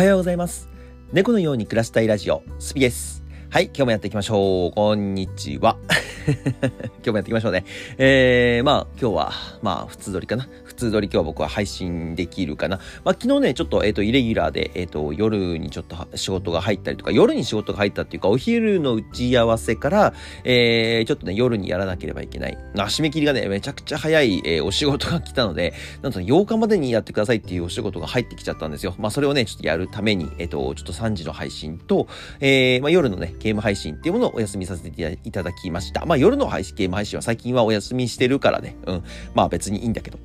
はようございます。猫のように暮らしたいラジオ、スピです。はい、今日もやっていきましょう。こんにちは。今日もやっていきましょうね。えー、まあ、今日は、まあ、普通撮りかな。通撮り今日僕は配信できるかな。まあ、昨日ね、ちょっと、えっ、ー、と、イレギュラーで、えっ、ー、と、夜にちょっと仕事が入ったりとか、夜に仕事が入ったっていうか、お昼の打ち合わせから、えー、ちょっとね、夜にやらなければいけない。あ、締め切りがね、めちゃくちゃ早い、えー、お仕事が来たので、なんと8日までにやってくださいっていうお仕事が入ってきちゃったんですよ。まあ、それをね、ちょっとやるために、えっ、ー、と、ちょっと3時の配信と、えー、まあ、夜のね、ゲーム配信っていうものをお休みさせていただきました。まあ、夜の配信、ゲーム配信は最近はお休みしてるからね、うん。まあ、別にいいんだけど。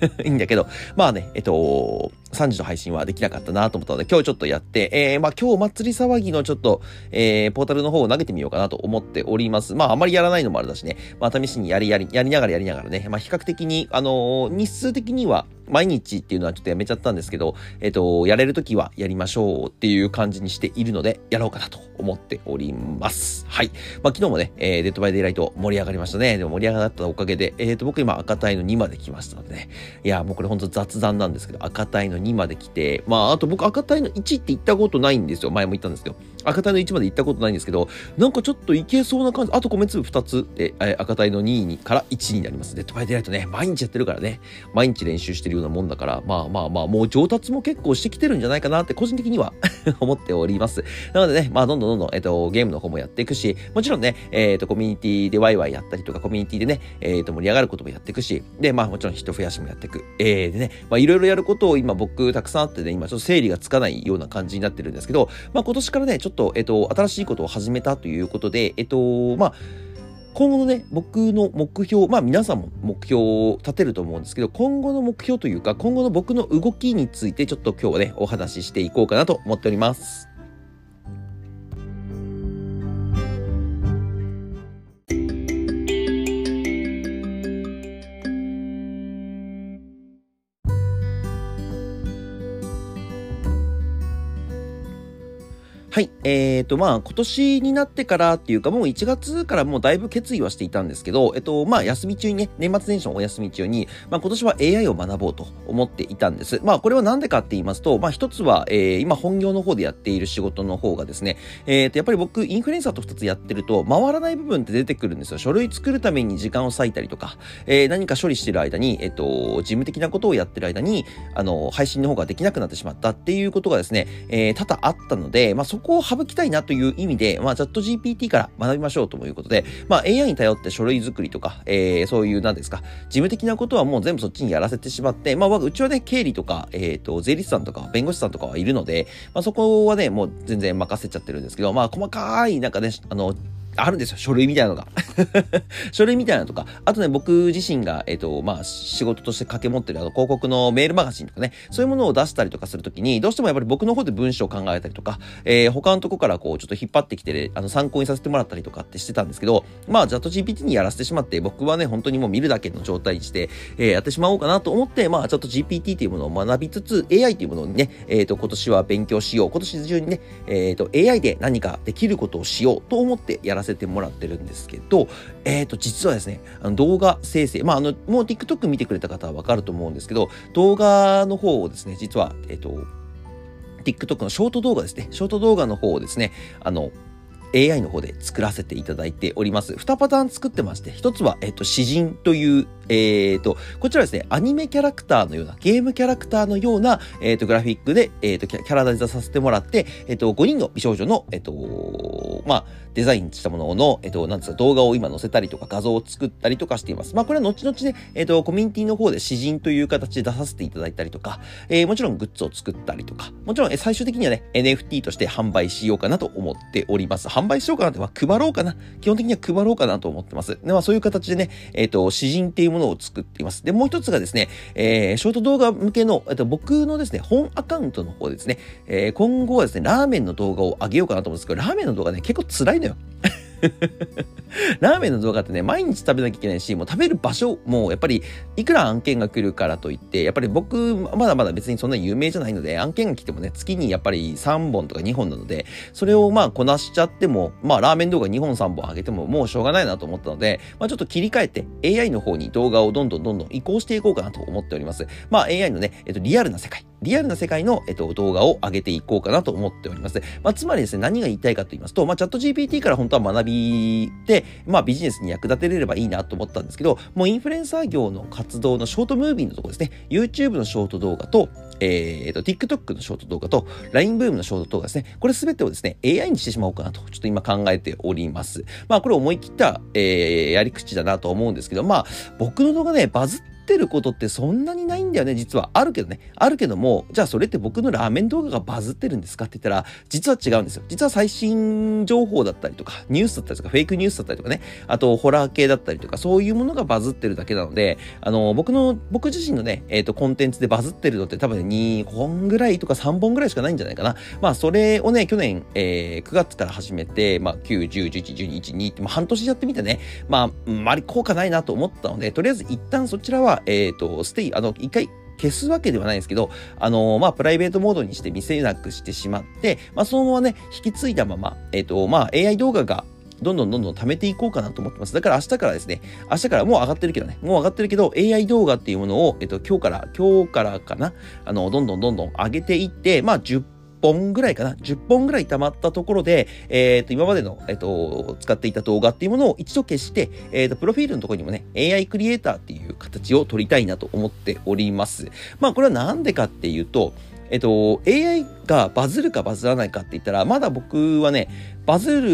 いいんだけど、まあね、えっと、3時の配信はできなかったなと思ったので、今日ちょっとやって、えー、まあ今日祭り騒ぎのちょっと、えー、ポータルの方を投げてみようかなと思っております。まああまりやらないのもあれだしね、まあ試しにやりやり、やりながらやりながらね、まあ比較的に、あのー、日数的には、毎日っていうのはちょっとやめちゃったんですけど、えっ、と、やれるときはやりましょうっていう感じにしているので、やろうかなと思っております。はい。まあ昨日もね、えー、デッドバイデイライト盛り上がりましたね。でも盛り上がったおかげで、えっ、と、僕今赤帯の2まで来ましたのでね。いや、もうこれほんと雑談なんですけど、赤帯の2まで来て、まあ、あと僕赤帯の1って行ったことないんですよ。前も言ったんですけど。赤帯の1まで行ったことないんですけど、なんかちょっといけそうな感じ。あと米粒2つで、え赤帯の2位にから1になります。デッドバイデライトね、毎日やってるからね。毎日練習してるようなもんだから、まあまあまあ、もう上達も結構してきてるんじゃないかなって個人的には 思っております。なのでね、まあどんどんどんどん、えっと、ゲームの方もやっていくし、もちろんね、えっと、コミュニティでワイワイやったりとか、コミュニティでね、えっと、盛り上がることもやっていくし、で、まあもちろん人増やしもやっていく。えー、でね、まあいろいろやることを今僕たくさんあってね、今ちょっと整理がつかないような感じになってるんですけど、まあ今年からね、ちょっと、えっと、新しいことを始めたということで、えっと、まあ、今後のね、僕の目標、まあ皆さんも目標を立てると思うんですけど、今後の目標というか、今後の僕の動きについてちょっと今日はね、お話ししていこうかなと思っております。はい。えっ、ー、と、まあ、今年になってからっていうか、もう1月からもうだいぶ決意はしていたんですけど、えっと、まあ、休み中にね、年末年始のお休み中に、まあ、今年は AI を学ぼうと思っていたんです。まあ、これはなんでかって言いますと、まあ、一つは、えー、今本業の方でやっている仕事の方がですね、えっ、ー、と、やっぱり僕、インフルエンサーと2つやってると、回らない部分って出てくるんですよ。書類作るために時間を割いたりとか、えー、何か処理してる間に、えっと、事務的なことをやってる間に、あの、配信の方ができなくなってしまったっていうことがですね、えー、多々あったので、まあ、そここを省きたいなという意味で、まあ、チャット GPT から学びましょうということで、まあ、AI に頼って書類作りとか、えー、そういう、なんですか、事務的なことはもう全部そっちにやらせてしまって、まあ、うちはね、経理とか、えっ、ー、と、税理士さんとか、弁護士さんとかはいるので、まあ、そこはね、もう全然任せちゃってるんですけど、まあ、細かい、なんかね、あの、あるんですよ、書類みたいなのが。書類みたいなのとか、あとね、僕自身が、えっ、ー、と、まあ、仕事として掛け持ってるあの広告のメールマガジンとかね、そういうものを出したりとかするときに、どうしてもやっぱり僕の方で文章を考えたりとか、えー、他のとこからこう、ちょっと引っ張ってきて、あの、参考にさせてもらったりとかってしてたんですけど、まあ、チャット GPT にやらせてしまって、僕はね、本当にもう見るだけの状態にして、えー、やってしまおうかなと思って、まあ、チャット GPT というものを学びつつ、AI というものにね、えっ、ー、と、今年は勉強しよう。今年中にね、えっ、と、AI で何かできることをしようと思ってやらせせてもらってるんですけど、えっ、ー、と、実はですね、あの動画生成、まあ、あの、もう TikTok 見てくれた方はわかると思うんですけど、動画の方をですね、実は、えっ、ー、と、TikTok のショート動画ですね、ショート動画の方をですね、あの、AI の方で作らせていただいております。2パターン作ってまして、1つは、えっと、詩人という、えっ、ー、と、こちらですね、アニメキャラクターのような、ゲームキャラクターのような、えっ、ー、と、グラフィックで、えっ、ー、と、キャラデザさせてもらって、えっ、と、5人の美少女の、えっ、と、まあ、デザインしたものの、えっと、なんですか、動画を今載せたりとか画像を作ったりとかしています。まあ、これは後々ね、えっと、コミュニティの方で詩人という形で出させていただいたりとか、えー、もちろんグッズを作ったりとか、もちろん、え最終的にはね、NFT として販売しようかなと思っております。販売しようかなって、まあ、配ろうかな。基本的には配ろうかなと思ってます。で、まあ、そういう形でね、えっと、詩人っていうものものを作っています。で、もう一つがですね、えー、ショート動画向けの、えっと、僕のですね、本アカウントの方ですね、えー、今後はですね、ラーメンの動画を上げようかなと思うんですけど、ラーメンの動画ね、結構辛いのよ。ラーメンの動画ってね、毎日食べなきゃいけないし、もう食べる場所も、やっぱり、いくら案件が来るからといって、やっぱり僕、まだまだ別にそんな有名じゃないので、案件が来てもね、月にやっぱり3本とか2本なので、それをまあこなしちゃっても、まあラーメン動画2本3本上げてももうしょうがないなと思ったので、まあちょっと切り替えて AI の方に動画をどんどんどんどん移行していこうかなと思っております。まあ AI のね、えっと、リアルな世界。リアルな世界の、えっと、動画を上げていこうかなと思っております。まあ、つまりですね、何が言いたいかと言いますと、まあ、チャット GPT から本当は学びで、まあ、ビジネスに役立てれればいいなと思ったんですけど、もうインフルエンサー業の活動のショートムービーのところですね、YouTube のショート動画と、えー、と、TikTok のショート動画と、LINE ブームのショート動画ですね。これすべてをですね、AI にしてしまおうかなと、ちょっと今考えております。まあ、これ思い切った、えー、やり口だなと思うんですけど、まあ、僕の動画ね、バズっってることってそんなにないんだよね、実は。あるけどね。あるけども、じゃあそれって僕のラーメン動画がバズってるんですかって言ったら、実は違うんですよ。実は最新情報だったりとか、ニュースだったりとか、フェイクニュースだったりとかね、あとホラー系だったりとか、そういうものがバズってるだけなので、あの、僕の、僕自身のね、えっ、ー、と、コンテンツでバズってるのって多分2本ぐらいとか3本ぐらいしかないんじゃないかな。まあ、それをね、去年、えー、9月から始めて、まあ、9、10、11、12、1、2って、まあ、半年やってみてね、まあ、あまり効果ないなと思ったので、とりあえず一旦そちらは、えっ、ー、と、ステイ、あの、一回消すわけではないんですけど、あのー、まあ、プライベートモードにして見せなくしてしまって、まあ、そのままね、引き継いだまま、えっ、ー、と、まあ、AI 動画がどんどんどんどん貯めていこうかなと思ってます。だから明日からですね、明日からもう上がってるけどね、もう上がってるけど、AI 動画っていうものを、えっと、今日から、今日からかな、あの、どんどんどんどん上げていって、まあ、10本ぐらいかな ?10 本ぐらい溜まったところで、えっ、ー、と、今までの、えっ、ー、と、使っていた動画っていうものを一度消して、えっ、ー、と、プロフィールのところにもね、AI クリエイターっていう形を取りたいなと思っております。まあ、これはなんでかっていうと、えっと、AI がバズるかバズらないかって言ったら、まだ僕はね、バズる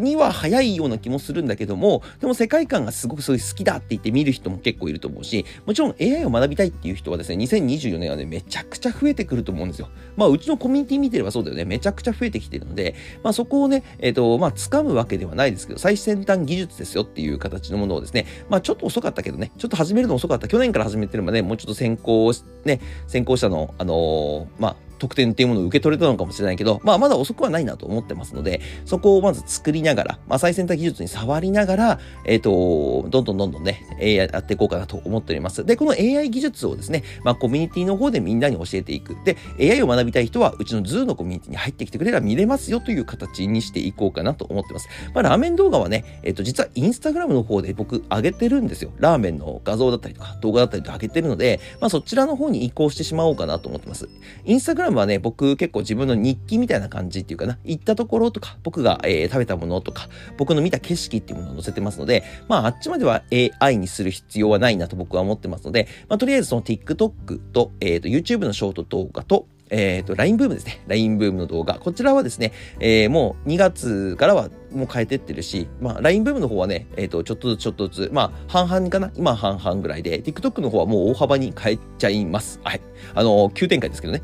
には早いような気もするんだけども、でも世界観がすごくそういう好きだって言って見る人も結構いると思うし、もちろん AI を学びたいっていう人はですね、2024年はね、めちゃくちゃ増えてくると思うんですよ。まあ、うちのコミュニティ見てればそうだよね、めちゃくちゃ増えてきてるので、まあ、そこをね、えっ、ー、と、まあ、掴むわけではないですけど、最先端技術ですよっていう形のものをですね、まあ、ちょっと遅かったけどね、ちょっと始めるの遅かった。去年から始めてるまで、もうちょっと先行、ね、先行者の、あのー、まあ、特典っていうものを受け取れたのかもしれないけど、まあまだ遅くはないなと思ってますので、そこをまず作りながら、まあ最先端技術に触りながら、えっ、ー、と、どんどんどんどんね、AI やっていこうかなと思っております。で、この AI 技術をですね、まあコミュニティの方でみんなに教えていく。で、AI を学びたい人は、うちの Zoo のコミュニティに入ってきてくれれば見れますよという形にしていこうかなと思ってます。まあラーメン動画はね、えっ、ー、と、実はインスタグラムの方で僕上げてるんですよ。ラーメンの画像だったりとか動画だったりとか上げてるので、まあそちらの方に移行してしまおうかなと思ってます。インスタグラムはね、僕結構自分の日記みたいな感じっていうかな、行ったところとか、僕が、えー、食べたものとか、僕の見た景色っていうものを載せてますので、まあ、あっちまでは AI にする必要はないなと僕は思ってますので、まあ、とりあえずその TikTok と、えっ、ー、と、YouTube のショート動画と、えっ、ー、と、LINE ブームですね。LINE ブームの動画。こちらはですね、えー、もう2月からはも変えてってるし、まあ、LINE ブームの方はね、えっ、ー、と、ちょっとずつちょっとずつ、まあ、半々かな？今半々ぐらいで、TikTok の方はもう大幅に変えちゃいます。はい。あの、急展開ですけどね。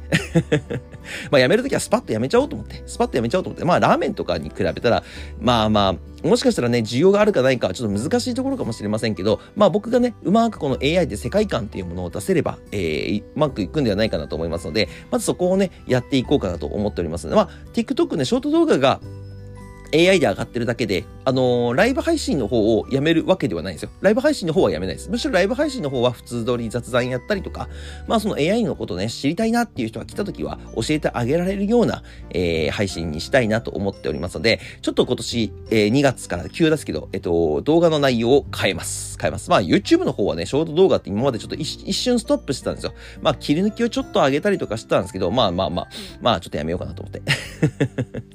まあ、やめるときはスパッとやめちゃおうと思って、スパッとやめちゃおうと思って、まあ、ラーメンとかに比べたら、まあまあ、もしかしたらね、需要があるかないかちょっと難しいところかもしれませんけど、まあ僕がね、うまくこの AI で世界観っていうものを出せれば、えー、うまくいくんではないかなと思いますので、まずそこをね、やっていこうかなと思っておりますので、まあ、TikTok ね、ショート動画が AI で上がってるだけで、あのー、ライブ配信の方をやめるわけではないんですよ。ライブ配信の方はやめないです。むしろライブ配信の方は普通通り雑談やったりとか、まあその AI のことね、知りたいなっていう人が来た時は教えてあげられるような、えー、配信にしたいなと思っておりますので、ちょっと今年、えー、2月から急ですけど、えっと、動画の内容を変えます。変えます。まあ YouTube の方はね、ショート動画って今までちょっと一瞬ストップしてたんですよ。まあ切り抜きをちょっと上げたりとかしてたんですけど、まあまあまあ、まあちょっとやめようかなと思って。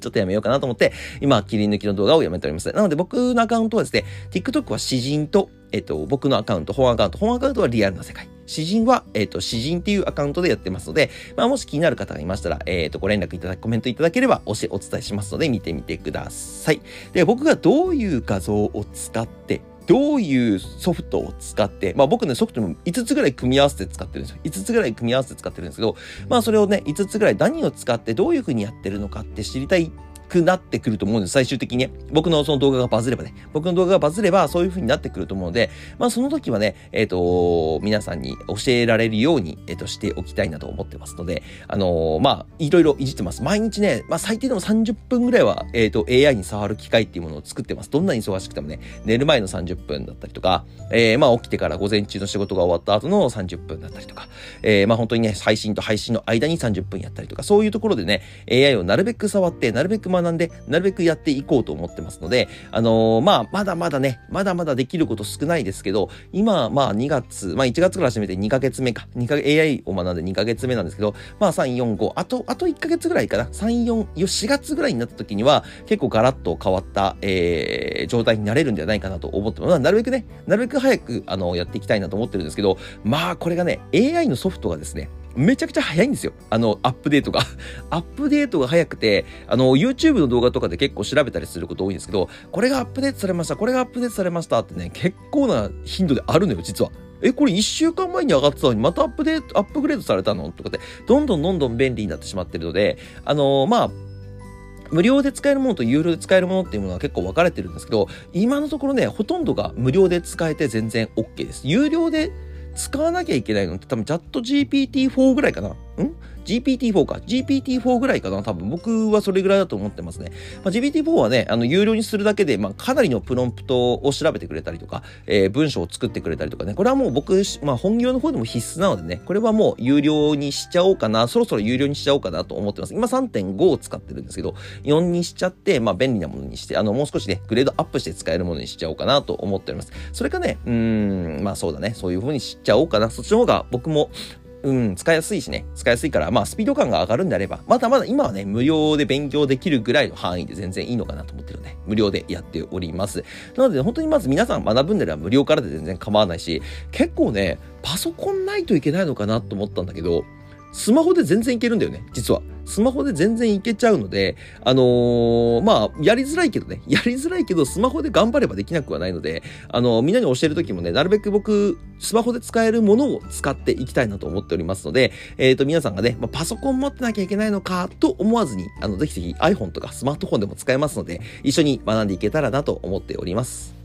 ちょっとやめようかなと思って、今切り抜きの動画をやめております。なので僕のアカウントはですね、TikTok は詩人と、えっと、僕のアカウント、本アカウント、本アカウントはリアルな世界。詩人は、えっと、詩人っていうアカウントでやってますので、まあ、もし気になる方がいましたら、えっと、ご連絡いただき、コメントいただければおし、お伝えしますので、見てみてください。で、僕がどういう画像を使って、どういうソフトを使って、まあ僕ね、ソフトも5つぐらい組み合わせて使ってるんですよ。5つぐらい組み合わせて使ってるんですけど、まあそれをね、5つぐらい何を使ってどういう風にやってるのかって知りたいくなってくると思うんです。最終的にね。僕のその動画がバズればね。僕の動画がバズればそういう風になってくると思うので、まあその時はね、えっ、ー、と、皆さんに教えられるように、えっ、ー、と、しておきたいなと思ってますので、あのー、まあ、いろいろいじってます。毎日ね、まあ最低でも30分ぐらいは、えっ、と、AI に触る機会っていうものを作ってます。どんなに忙しくてもね、寝る前の30分だったりとか、えー、まあ起きてから午前中の仕事が終わった後の30分だったりとか、えー、まあ本当にね、配信と配信の間に30分やったりとか、そういうところでね、AI をなるべく触って、なるべく学んで、なるべくやっていこうと思ってますので、あのー、まあ、まだまだね、まだまだできること少ないですけど、今、まあ2月、まあ1月から始めて2ヶ月目か、2ヶ AI を学んで2ヶ月目なんですけど、まあ3、4、5、あと、あと1ヶ月ぐらいかな、3、4、4月ぐらいになった時には、結構ガラッと変わった、えー、状態になれるんではないかなと思ってます。なるべくね、なるべく早く、あの、やっていきたいなと思ってるんですけど、まあ、これがね、AI のソフトがですね、めちゃくちゃ早いんですよ。あの、アップデートが。アップデートが早くて、あの、YouTube の動画とかで結構調べたりすること多いんですけど、これがアップデートされました、これがアップデートされましたってね、結構な頻度であるのよ、実は。え、これ1週間前に上がってたのに、またアップデート、アップグレードされたの？とかで、どんどんどんどん便利になってしまってるので、あのー、まあ、無料で使えるものと有料で使えるものっていうものは結構分かれてるんですけど、今のところね、ほとんどが無料で使えて全然 OK です。有料で使わなきゃいけないのって多分チャット GPT-4 ぐらいかな。ん？GPT-4 か。GPT-4 ぐらいかな。多分僕はそれぐらいだと思ってますね。まあ、GPT-4 はね、あの、有料にするだけで、まあ、かなりのプロンプトを調べてくれたりとか、えー、文章を作ってくれたりとかね。これはもう僕、まあ、本業の方でも必須なのでね、これはもう有料にしちゃおうかな。そろそろ有料にしちゃおうかなと思ってます。今3.5を使ってるんですけど、4にしちゃって、まあ、便利なものにして、あの、もう少しね、グレードアップして使えるものにしちゃおうかなと思っております。それかね、うーん、まあそうだね。そういう風にしちゃおうかな。そっちの方が僕も、うん、使いやすいしね、使いやすいから、まあ、スピード感が上がるんであれば、まだまだ今はね、無料で勉強できるぐらいの範囲で全然いいのかなと思ってるので、無料でやっております。なので、本当にまず皆さん学ぶんであれば無料からで全然構わないし、結構ね、パソコンないといけないのかなと思ったんだけど、スマホで全然いけるんだよね、実は。スマホで全然いけちゃうので、あのー、まあ、やりづらいけどね、やりづらいけど、スマホで頑張ればできなくはないので、あのー、みんなに教えるときもね、なるべく僕、スマホで使えるものを使っていきたいなと思っておりますので、えっ、ー、と、皆さんがね、まあ、パソコン持ってなきゃいけないのかと思わずに、あの、ぜひぜひ iPhone とかスマートフォンでも使えますので、一緒に学んでいけたらなと思っております。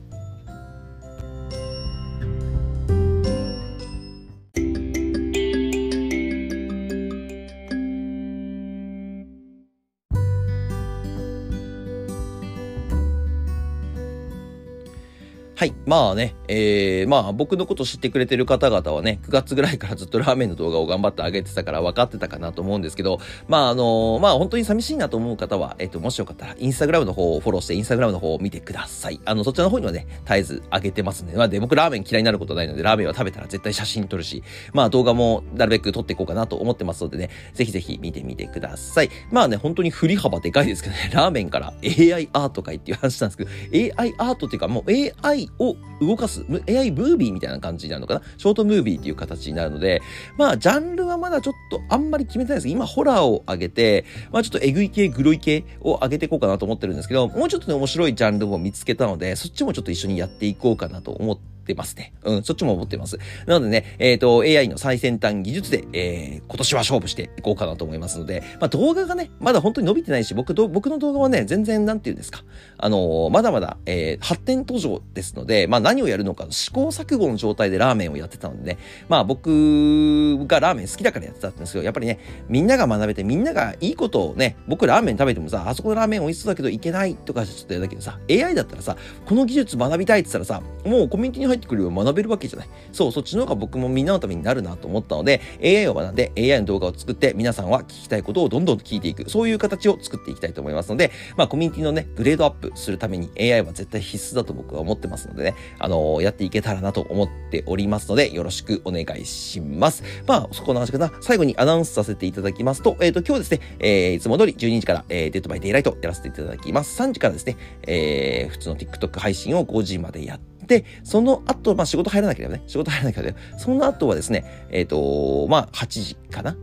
はい。まあね、えー、まあ僕のこと知ってくれてる方々はね、9月ぐらいからずっとラーメンの動画を頑張って上げてたから分かってたかなと思うんですけど、まああのー、まあ本当に寂しいなと思う方は、えっ、ー、と、もしよかったらインスタグラムの方をフォローして、インスタグラムの方を見てください。あの、そちらの方にはね、絶えず上げてますんで、まあで、僕ラーメン嫌いになることないので、ラーメンは食べたら絶対写真撮るし、まあ動画もなるべく撮っていこうかなと思ってますのでね、ぜひぜひ見てみてください。まあね、本当に振り幅でかいですけどね、ラーメンから AI アートかいっていう話なんですけど、AI アートっていうかもう AI を動かす。AI ムービーみたいな感じになるのかな？ショートムービーっていう形になるので、まあ、ジャンルはまだちょっとあんまり決めてないです今、ホラーを上げて、まあ、ちょっとエグい系、グロい系を上げていこうかなと思ってるんですけど、もうちょっとね、面白いジャンルも見つけたので、そっちもちょっと一緒にやっていこうかなと思ってってますね。うん、そっちも思ってます。なのでね、えっ、ー、と、AI の最先端技術で、えー、今年は勝負していこうかなと思いますので、まあ動画がね、まだ本当に伸びてないし、僕、僕の動画はね、全然、なんて言うんですか。あのー、まだまだ、えー、発展途上ですので、まあ何をやるのか、試行錯誤の状態でラーメンをやってたのでね、まあ僕がラーメン好きだからやってたんですけど、やっぱりね、みんなが学べて、みんながいいことをね、僕ラーメン食べてもさ、あそこのラーメン美味しそうだけどいけないとかちょっとやだけどさ、AI だったらさ、この技術学びたいって言ったらさ、もうコミュニティに入ってくるよ学べるわけじゃない。そう、そっちの方が僕もみんなのためになるなと思ったので、AI を学んで AI の動画を作って皆さんは聞きたいことをどんどん聞いていく。そういう形を作っていきたいと思いますので、まあコミュニティのね、グレードアップするために AI は絶対必須だと僕は思ってますのでね、あのー、やっていけたらなと思っておりますので、よろしくお願いします。まあ、そこの話かな。最後にアナウンスさせていただきますと、えっ、ー、と、今日ですね、えー、いつも通り12時から、えー、デッドバイデイライトやらせていただきます。3時からですね、えー、普通の TikTok 配信を5時までやってで、その後、まあ仕事入らなければね、仕事入らなきゃね、その後はですね、えっ、ー、と、まあ8時かな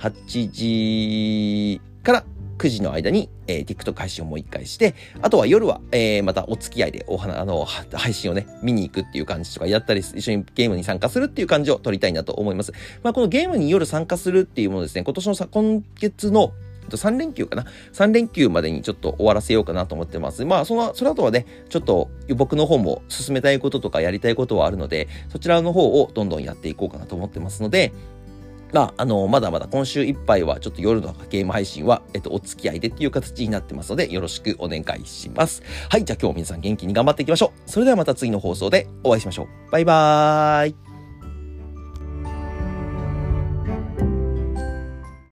?8 時から9時の間に、えー、TikTok 配信をもう一回して、あとは夜は、えー、またお付き合いでお花、あの、配信をね、見に行くっていう感じとかやったり、一緒にゲームに参加するっていう感じを取りたいなと思います。まあ、このゲームに夜参加するっていうものですね、今年のさ、今月のと3連休かな ?3 連休までにちょっと終わらせようかなと思ってます。まあ、その、その後はね、ちょっと僕の方も進めたいこととかやりたいことはあるので、そちらの方をどんどんやっていこうかなと思ってますので、まあ、あの、まだまだ今週いっぱいはちょっと夜のゲーム配信は、えっと、お付き合いでっていう形になってますので、よろしくお願いします。はい、じゃあ今日も皆さん元気に頑張っていきましょう。それではまた次の放送でお会いしましょう。バイバーイ。